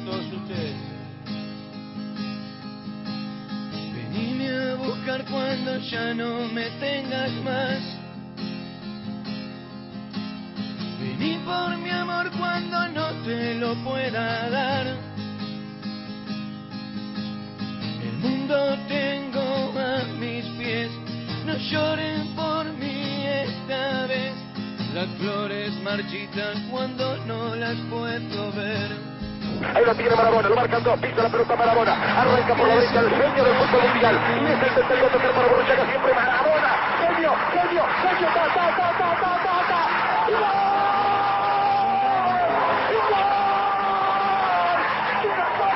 para todos ustedes. Venime a buscar cuando ya no me tengas más. Vení por mi amor cuando no te lo pueda dar. El mundo tengo a mis pies, no lloren por mí esta vez. Las flores marchitan cuando no las puedo ver. Ahí lo tiene Marabona, lo marcan dos, pisa la pelota Marabona, arranca por la derecha el genio del fútbol mundial, y es el tercero a tocar para Borruchaga, siempre Marabona, genio, genio, genio, ta, ta, ta, ta, ta, ta, ta, ¡y gol! ¡Y gol! ¡Y gol!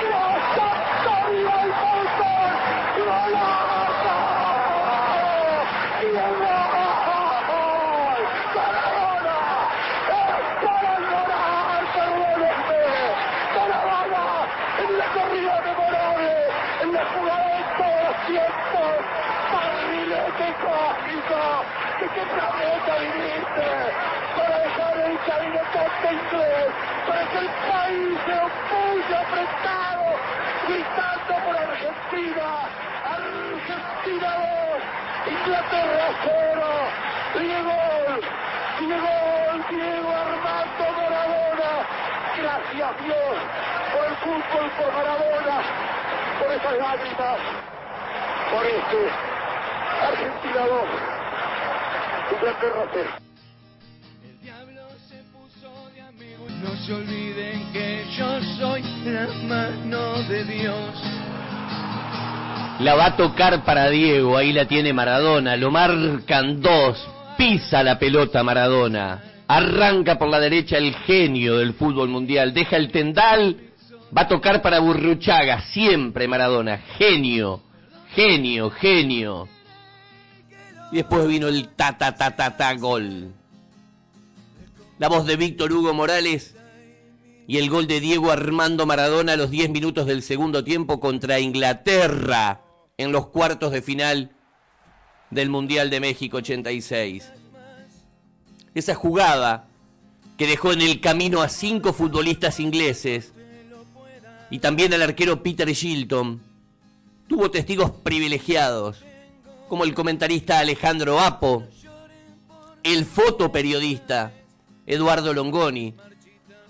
¡Y gol! ¡Santorio el fútbol! ¡Y golazo! ¡Y el gol! ¡Maradona! ¡Es para llorar, perdónenme! ¡Maradona! En la corrida memorable, en la jugada de todos los tiempos, barrilete cósmico, que qué planeta viniste, para dejar el cabinetante inglés, para que el país se opulle apretado, gritando por Argentina, Argentina 2, Inglaterra 0, Diego, Diego, Diego Armando Maradona, gracias Dios por el fútbol, por Maradona, por esas lágrimas, por este Argentina 2, Inglaterra 0. El diablo se puso de amigo. No se olviden que yo soy la mano de Dios. La va a tocar para Diego, ahí la tiene Maradona, lo marcan dos, pisa la pelota Maradona, arranca por la derecha el genio del fútbol mundial, deja el tendal, va a tocar para Burruchaga, siempre Maradona, genio, genio, genio. Y después vino el ta ta ta ta ta gol. La voz de Víctor Hugo Morales y el gol de Diego Armando Maradona a los 10 minutos del segundo tiempo contra Inglaterra en los cuartos de final del Mundial de México 86. Esa jugada que dejó en el camino a cinco futbolistas ingleses y también al arquero Peter Shilton, tuvo testigos privilegiados, como el comentarista Alejandro Apo, el fotoperiodista Eduardo Longoni,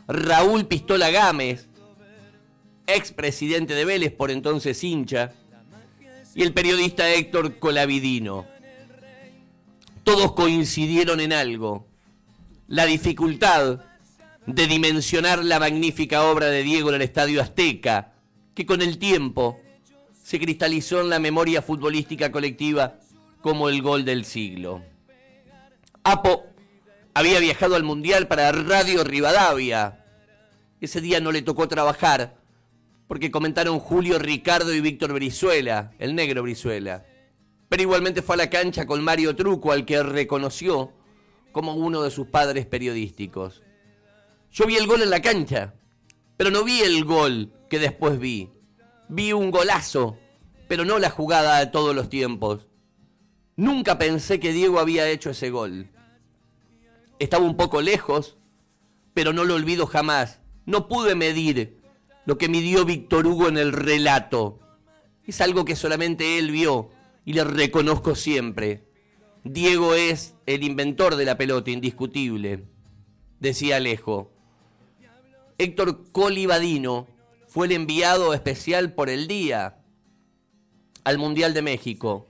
Raúl Pistola Gámez, expresidente de Vélez, por entonces hincha, y el periodista Héctor Colavidino. Todos coincidieron en algo, la dificultad de dimensionar la magnífica obra de Diego en el Estadio Azteca, que con el tiempo se cristalizó en la memoria futbolística colectiva como el gol del siglo. Apo había viajado al Mundial para Radio Rivadavia. Ese día no le tocó trabajar porque comentaron Julio Ricardo y Víctor Brizuela, el negro Brizuela. Pero igualmente fue a la cancha con Mario Truco, al que reconoció como uno de sus padres periodísticos. Yo vi el gol en la cancha, pero no vi el gol que después vi. Vi un golazo, pero no la jugada de todos los tiempos. Nunca pensé que Diego había hecho ese gol. Estaba un poco lejos, pero no lo olvido jamás. No pude medir lo que midió Víctor Hugo en el relato. Es algo que solamente él vio y le reconozco siempre. Diego es el inventor de la pelota, indiscutible, decía Alejo. Héctor Colibadino fue el enviado especial por el día al Mundial de México.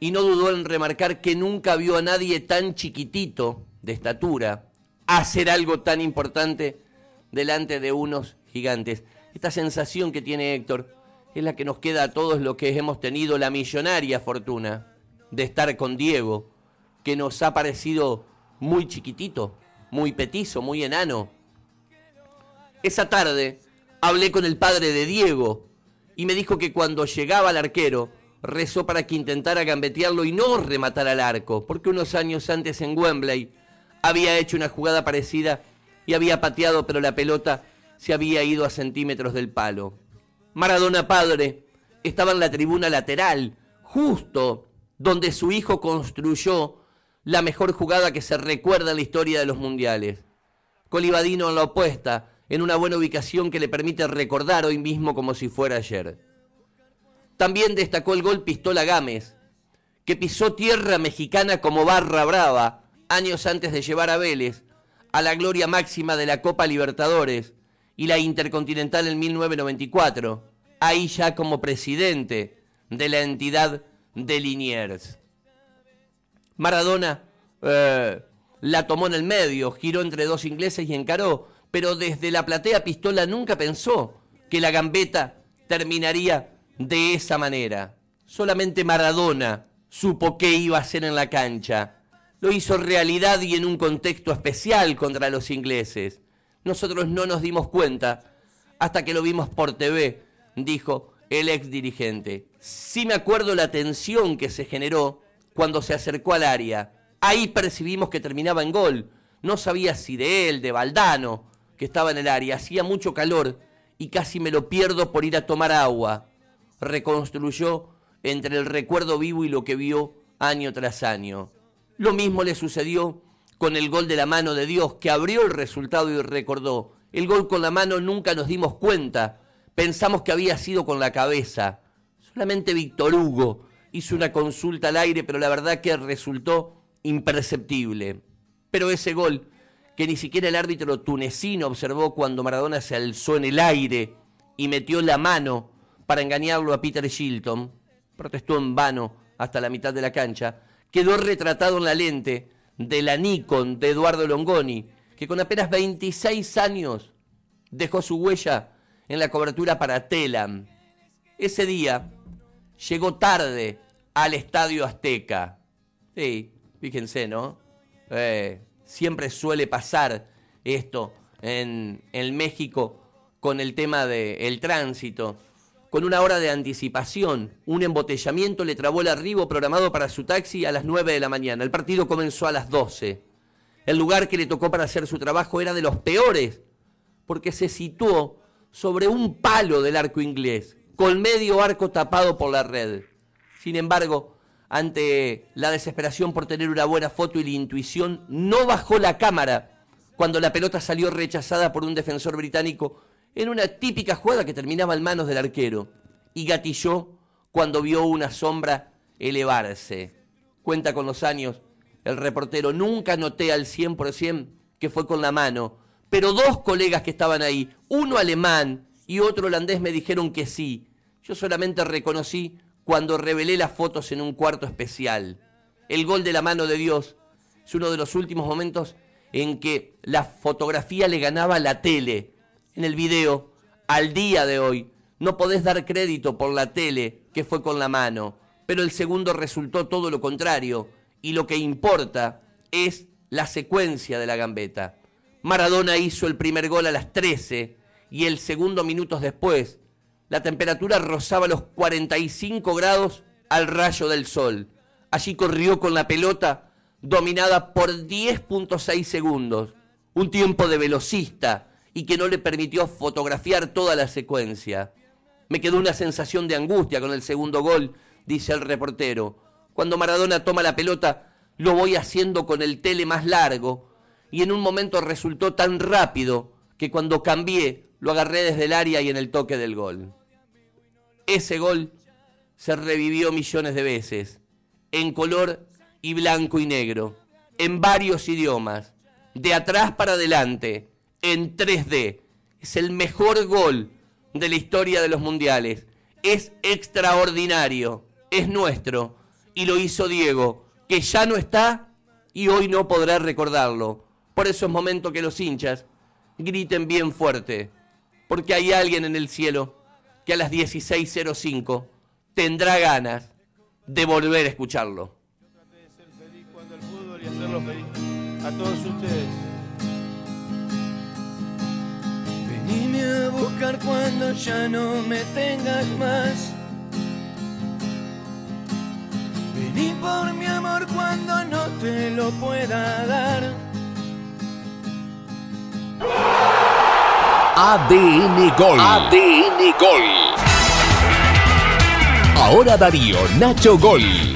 Y no dudó en remarcar que nunca vio a nadie tan chiquitito de estatura hacer algo tan importante delante de unos gigantes. Esta sensación que tiene Héctor es la que nos queda a todos los que hemos tenido la millonaria fortuna de estar con Diego, que nos ha parecido muy chiquitito, muy petizo, muy enano. Esa tarde hablé con el padre de Diego y me dijo que cuando llegaba al arquero rezó para que intentara gambetearlo y no rematar al arco, porque unos años antes en Wembley había hecho una jugada parecida y había pateado, pero la pelota se había ido a centímetros del palo. Maradona padre estaba en la tribuna lateral, justo donde su hijo construyó la mejor jugada que se recuerda en la historia de los mundiales. Colibadino en la opuesta, en una buena ubicación que le permite recordar hoy mismo como si fuera ayer. También destacó el gol Pistola Gámez, que pisó tierra mexicana como barra brava años antes de llevar a Vélez a la gloria máxima de la Copa Libertadores y la Intercontinental en 1994, ahí ya como presidente de la entidad de Liniers. Maradona eh, la tomó en el medio, giró entre dos ingleses y encaró, pero desde la platea pistola nunca pensó que la gambeta terminaría de esa manera. Solamente Maradona supo qué iba a hacer en la cancha. Lo hizo realidad y en un contexto especial contra los ingleses. Nosotros no nos dimos cuenta hasta que lo vimos por TV, dijo el ex dirigente. Sí me acuerdo la tensión que se generó cuando se acercó al área. Ahí percibimos que terminaba en gol. No sabía si de él, de Valdano, estaba en el área. Hacía mucho calor y casi me lo pierdo por ir a tomar agua. Reconstruyó entre el recuerdo vivo y lo que vio año tras año. Lo mismo le sucedió con el gol de la mano de Dios, que abrió el resultado y recordó. El gol con la mano nunca nos dimos cuenta. Pensamos que había sido con la cabeza. Solamente Víctor Hugo hizo una consulta al aire, pero la verdad que resultó imperceptible. Pero ese gol, que ni siquiera el árbitro tunecino observó cuando Maradona se alzó en el aire y metió la mano para engañarlo a Peter Shilton, protestó en vano hasta la mitad de la cancha, quedó retratado en la lente de la Nikon de Eduardo Longoni, que con apenas 26 años dejó su huella en la cobertura para Telam. Ese día llegó tarde al Estadio Azteca. Sí, fíjense, ¿no? Eh, siempre suele pasar esto en, México con el tema del tránsito. Con una hora de anticipación, un embotellamiento le trabó el arribo programado para su taxi a las 9 de la mañana. El partido comenzó a las 12. El lugar que le tocó para hacer su trabajo era de los peores, porque se situó sobre un palo del arco inglés, con medio arco tapado por la red. Sin embargo, ante la desesperación por tener una buena foto y la intuición, no bajó la cámara cuando la pelota salió rechazada por un defensor británico en una típica jugada que terminaba en manos del arquero y gatilló cuando vio una sombra elevarse. Cuenta con los años, el reportero nunca noté al 100% que fue con la mano, pero dos colegas que estaban ahí, uno alemán y otro holandés me dijeron que sí. Yo solamente reconocí cuando revelé las fotos en un cuarto especial. El gol de la mano de Dios es uno de los últimos momentos en que la fotografía le ganaba a la tele. En el video, al día de hoy, no podés dar crédito por la tele que fue con la mano, pero el segundo resultó todo lo contrario, y lo que importa es la secuencia de la gambeta. Maradona hizo el primer gol a las 13 y el segundo minutos después la temperatura rozaba los 45 grados al rayo del sol. Allí corrió con la pelota dominada por 10.6 segundos, un tiempo de velocista y que no le permitió fotografiar toda la secuencia. Me quedó una sensación de angustia con el segundo gol, dice el reportero. Cuando Maradona toma la pelota, lo voy haciendo con el tele más largo y en un momento resultó tan rápido que cuando cambié lo agarré desde el área y en el toque del gol. Ese gol se revivió millones de veces, en color y blanco y negro, en varios idiomas, de atrás para adelante, en 3D. Es el mejor gol de la historia de los mundiales. Es extraordinario, es nuestro, y lo hizo Diego, que ya no está y hoy no podrá recordarlo. Por eso es momento que los hinchas griten bien fuerte, porque hay alguien en el cielo que a las 16.05 tendrá ganas de volver a escucharlo. Yo traté de ser feliz cuando el fútbol y hacerlo feliz a todos ustedes. Venime a buscar cuando ya no me tengas más. Vení por mi amor cuando no te lo pueda dar. ADN Gol. ADN Gol. Ahora Darío Nacho Gol.